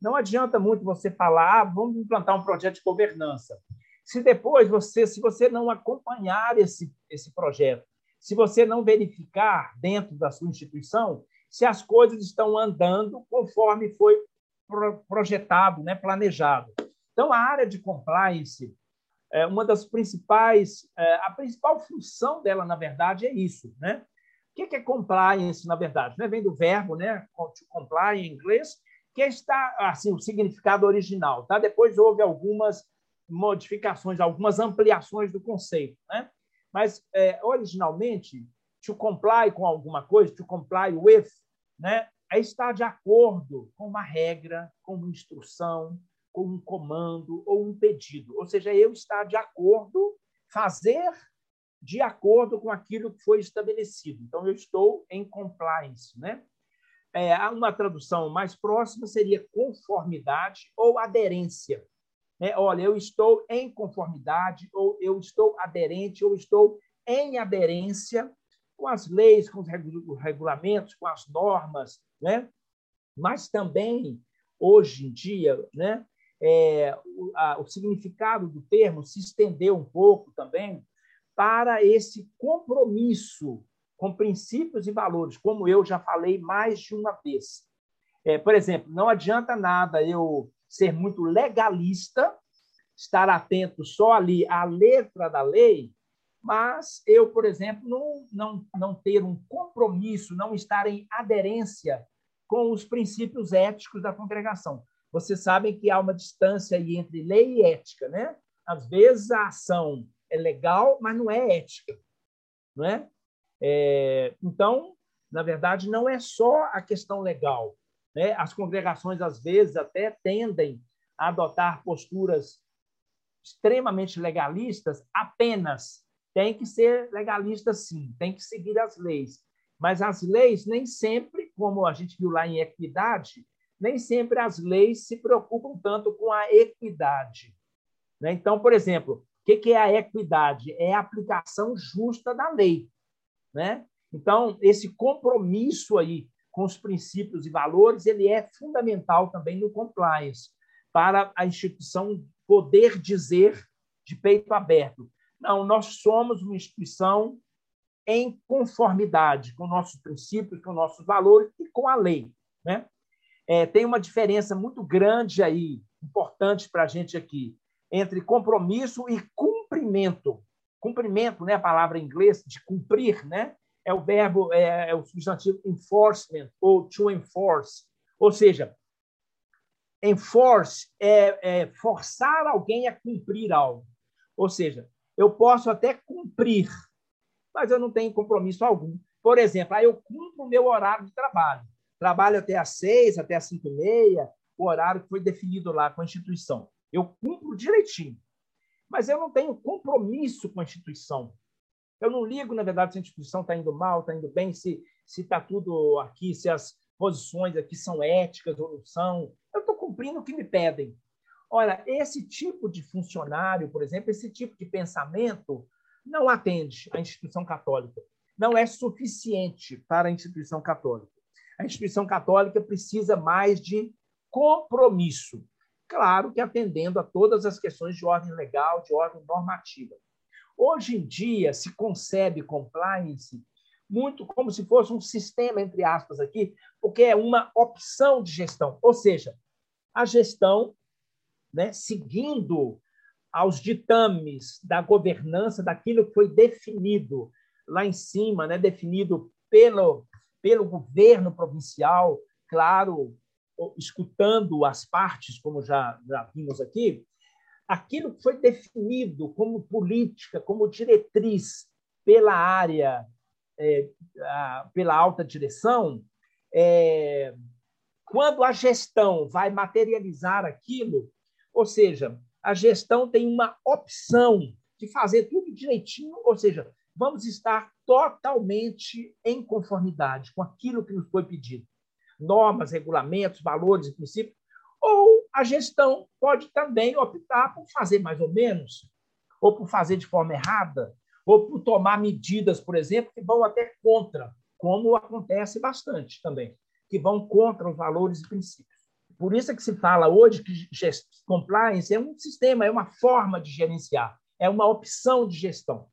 Não adianta muito você falar, ah, vamos implantar um projeto de governança. Se depois você, se você não acompanhar esse, esse projeto, se você não verificar dentro da sua instituição se as coisas estão andando conforme foi projetado, né, planejado. Então, a área de compliance, é uma das principais, é, a principal função dela, na verdade, é isso, né? O que é compliance, na verdade? Né? Vem do verbo, né? Comply em inglês, que está assim o significado original, tá? Depois houve algumas modificações, algumas ampliações do conceito, né? Mas é, originalmente to comply com alguma coisa, to comply with, né? É estar de acordo com uma regra, com uma instrução, com um comando ou um pedido. Ou seja, eu estar de acordo, fazer de acordo com aquilo que foi estabelecido. Então, eu estou em compliance. Né? É, uma tradução mais próxima seria conformidade ou aderência. É, olha, eu estou em conformidade, ou eu estou aderente, ou estou em aderência com as leis, com os regulamentos, com as normas, né? mas também, hoje em dia, né? É, o, a, o significado do termo se estendeu um pouco também para esse compromisso com princípios e valores, como eu já falei mais de uma vez. É, por exemplo, não adianta nada eu ser muito legalista, estar atento só ali à letra da lei, mas eu, por exemplo, não, não, não ter um compromisso, não estar em aderência com os princípios éticos da congregação. Vocês sabem que há uma distância aí entre lei e ética, né? Às vezes a ação é legal, mas não é ética. Não é? É? então, na verdade, não é só a questão legal. Né? As congregações, às vezes, até tendem a adotar posturas extremamente legalistas apenas. Tem que ser legalista, sim, tem que seguir as leis. Mas as leis, nem sempre, como a gente viu lá em equidade, nem sempre as leis se preocupam tanto com a equidade. Né? Então, por exemplo, o que é a equidade? É a aplicação justa da lei. Né? Então, esse compromisso aí com os princípios e valores, ele é fundamental também no compliance, para a instituição poder dizer de peito aberto, não, nós somos uma instituição em conformidade com nossos princípios, com nossos valores e com a lei. Né? É, tem uma diferença muito grande aí, importante para a gente aqui, entre compromisso e cumprimento. Cumprimento, né, a palavra em inglês de cumprir, né, é o verbo, é, é o substantivo enforcement ou to enforce, ou seja, enforce é, é forçar alguém a cumprir algo. Ou seja, eu posso até cumprir, mas eu não tenho compromisso algum. Por exemplo, aí eu cumpro o meu horário de trabalho. Trabalho até às seis, até às cinco e meia, o horário que foi definido lá com a instituição. Eu cumpro direitinho. Mas eu não tenho compromisso com a instituição. Eu não ligo, na verdade, se a instituição está indo mal, está indo bem, se está tudo aqui, se as posições aqui são éticas ou não são. Eu estou cumprindo o que me pedem. Olha, esse tipo de funcionário, por exemplo, esse tipo de pensamento não atende à instituição católica. Não é suficiente para a instituição católica. A instituição católica precisa mais de compromisso claro que atendendo a todas as questões de ordem legal, de ordem normativa. Hoje em dia, se concebe compliance muito como se fosse um sistema, entre aspas, aqui, porque é uma opção de gestão. Ou seja, a gestão, né, seguindo aos ditames da governança, daquilo que foi definido lá em cima, né, definido pelo, pelo governo provincial, claro, escutando as partes, como já, já vimos aqui, aquilo que foi definido como política, como diretriz pela área, é, a, pela alta direção, é, quando a gestão vai materializar aquilo, ou seja, a gestão tem uma opção de fazer tudo direitinho, ou seja, vamos estar totalmente em conformidade com aquilo que nos foi pedido normas, regulamentos, valores e princípios, ou a gestão pode também optar por fazer mais ou menos, ou por fazer de forma errada, ou por tomar medidas, por exemplo, que vão até contra, como acontece bastante também, que vão contra os valores e princípios. por isso é que se fala hoje que compliance é um sistema, é uma forma de gerenciar, é uma opção de gestão.